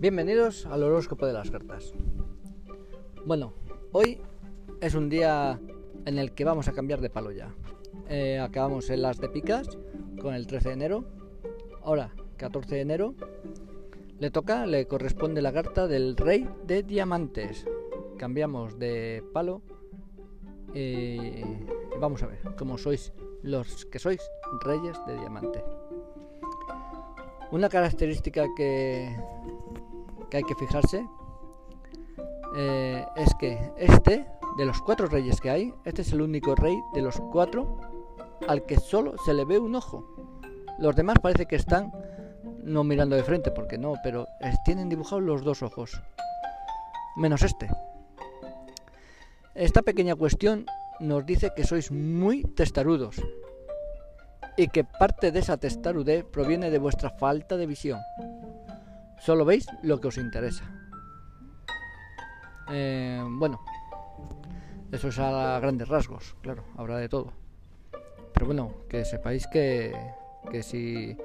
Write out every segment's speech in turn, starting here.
Bienvenidos al horóscopo de las cartas. Bueno, hoy es un día en el que vamos a cambiar de palo ya. Eh, acabamos en las de picas con el 13 de enero. Ahora, 14 de enero, le toca, le corresponde la carta del rey de diamantes. Cambiamos de palo y vamos a ver cómo sois los que sois reyes de diamante. Una característica que que hay que fijarse eh, es que este, de los cuatro reyes que hay, este es el único rey de los cuatro al que solo se le ve un ojo. Los demás parece que están no mirando de frente, porque no, pero tienen dibujados los dos ojos. Menos este. Esta pequeña cuestión nos dice que sois muy testarudos y que parte de esa testarudez proviene de vuestra falta de visión. Solo veis lo que os interesa. Eh, bueno, eso es a grandes rasgos, claro, habrá de todo. Pero bueno, que sepáis que, que si,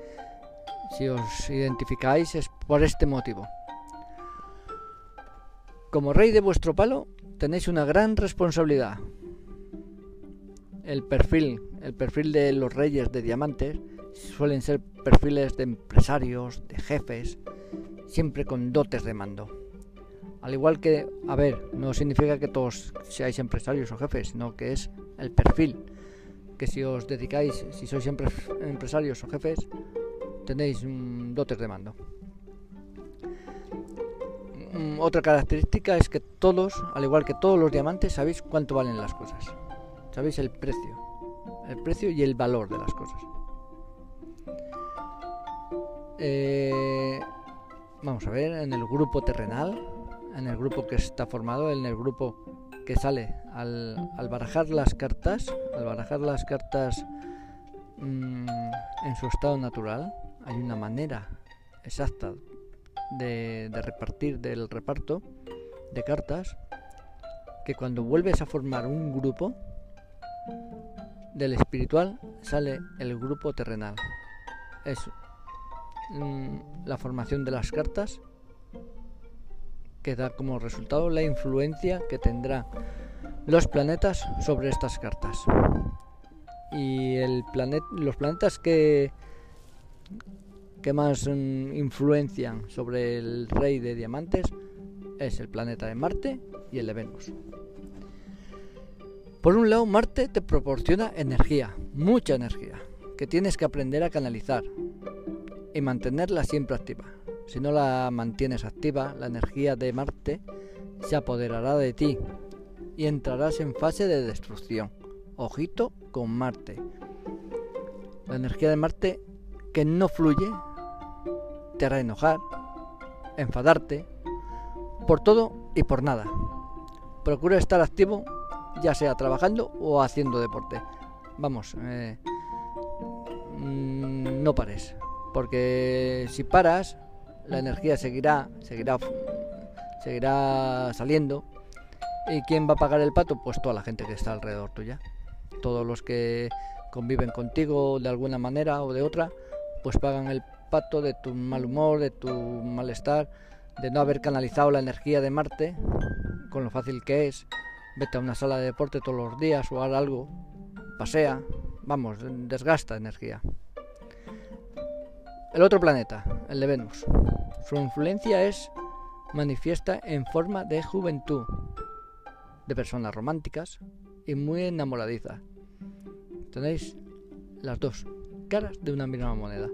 si os identificáis es por este motivo. Como rey de vuestro palo, tenéis una gran responsabilidad. El perfil, el perfil de los reyes de diamantes suelen ser perfiles de empresarios, de jefes, siempre con dotes de mando. Al igual que, a ver, no significa que todos seáis empresarios o jefes, sino que es el perfil. Que si os dedicáis, si sois empresarios o jefes, tenéis dotes de mando. Mm, otra característica es que todos, al igual que todos los diamantes, sabéis cuánto valen las cosas. Sabéis el precio. El precio y el valor de las cosas. Eh, Vamos a ver, en el grupo terrenal, en el grupo que está formado, en el grupo que sale al, barajar las cartas, al barajar las cartas mm, en su estado natural, hay una manera exacta de, repartir del reparto de cartas que cuando vuelves a formar un grupo del espiritual sale el grupo terrenal. Es Mm, la formación de las cartas que da como resultado la influencia que tendrá los planetas sobre estas cartas. Y el los planetas que, que más mm, influencian sobre el rey de diamantes es el planeta de Marte y el de Venus. Por un lado, Marte te proporciona energía, mucha energía, que tienes que aprender a canalizar, y mantenerla siempre activa. Si no la mantienes activa, la energía de Marte se apoderará de ti y entrarás en fase de destrucción. Ojito con Marte. La energía de Marte que no fluye te hará enojar, enfadarte, por todo y por nada. Procura estar activo, ya sea trabajando o haciendo deporte. Vamos, eh, mm, no pares porque si paras, la energía seguirá, seguirá, seguirá saliendo. ¿Y quién va a pagar el pato? Pues toda la gente que está alrededor tuya. Todos los que conviven contigo de alguna manera o de otra, pues pagan el pato de tu mal humor, de tu malestar, de no haber canalizado la energía de Marte, con lo fácil que es. Vete a una sala de deporte todos los días o haz algo, pasea, vamos, desgasta energía. El otro planeta, el de Venus. Su influencia es manifiesta en forma de juventud, de personas románticas y muy enamoradizas. Tenéis las dos caras de una misma moneda.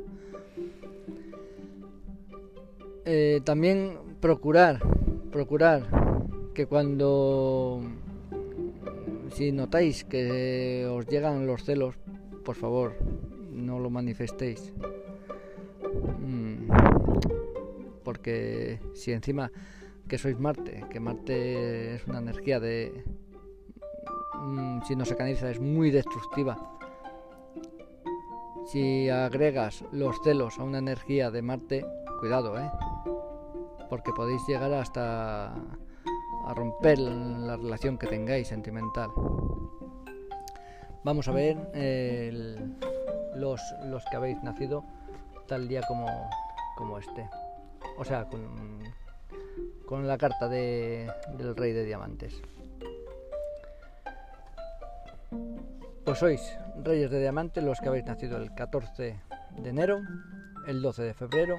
Eh, también procurar, procurar que cuando si notáis que os llegan los celos, por favor, no lo manifestéis. Mm. porque si encima que sois Marte, que Marte es una energía de... Mm, si no se canaliza es muy destructiva. Si agregas los celos a una energía de Marte, cuidado, ¿eh? Porque podéis llegar hasta a romper la relación que tengáis sentimental. Vamos a ver los, los que habéis nacido tal día como, como este. o sea, con, con la carta de, del rey de diamantes. Pues sois reyes de diamantes los que habéis nacido el 14 de enero, el 12 de febrero,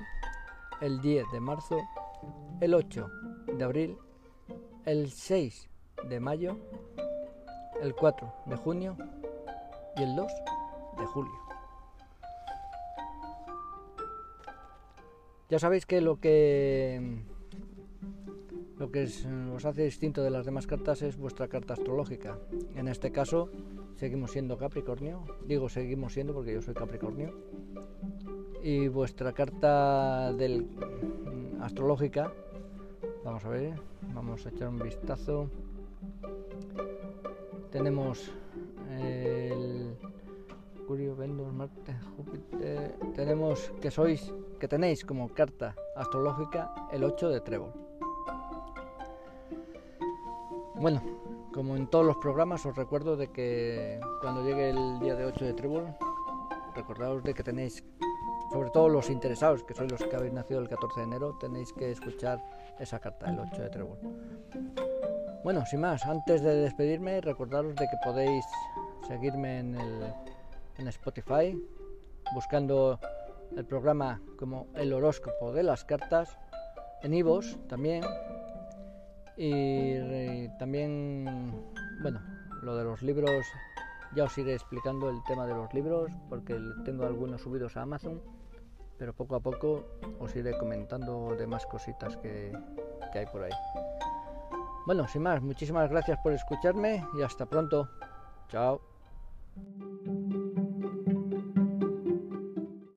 el 10 de marzo, el 8 de abril, el 6 de mayo, el 4 de junio y el 2 de julio. Ya sabéis que lo que lo que os hace distinto de las demás cartas es vuestra carta astrológica. En este caso seguimos siendo Capricornio, digo seguimos siendo porque yo soy Capricornio. Y vuestra carta del astrológica, vamos a ver, vamos a echar un vistazo. Tenemos el Mercurio, Venus, Marte, Júpiter. Tenemos que sois, que tenéis como carta astrológica el 8 de Trébol. Bueno, como en todos los programas os recuerdo de que cuando llegue el día de 8 de Trébol, recordaos de que tenéis, sobre todo los interesados, que sois los que habéis nacido el 14 de enero, tenéis que escuchar esa carta, el 8 de Trébol. Bueno, sin más, antes de despedirme, recordaros de que podéis seguirme en, el, en Spotify, buscando el programa como el horóscopo de las cartas, en Ivos también, y también, bueno, lo de los libros, ya os iré explicando el tema de los libros, porque tengo algunos subidos a Amazon, pero poco a poco os iré comentando de más cositas que, que hay por ahí. Bueno, sin más, muchísimas gracias por escucharme y hasta pronto. Chao.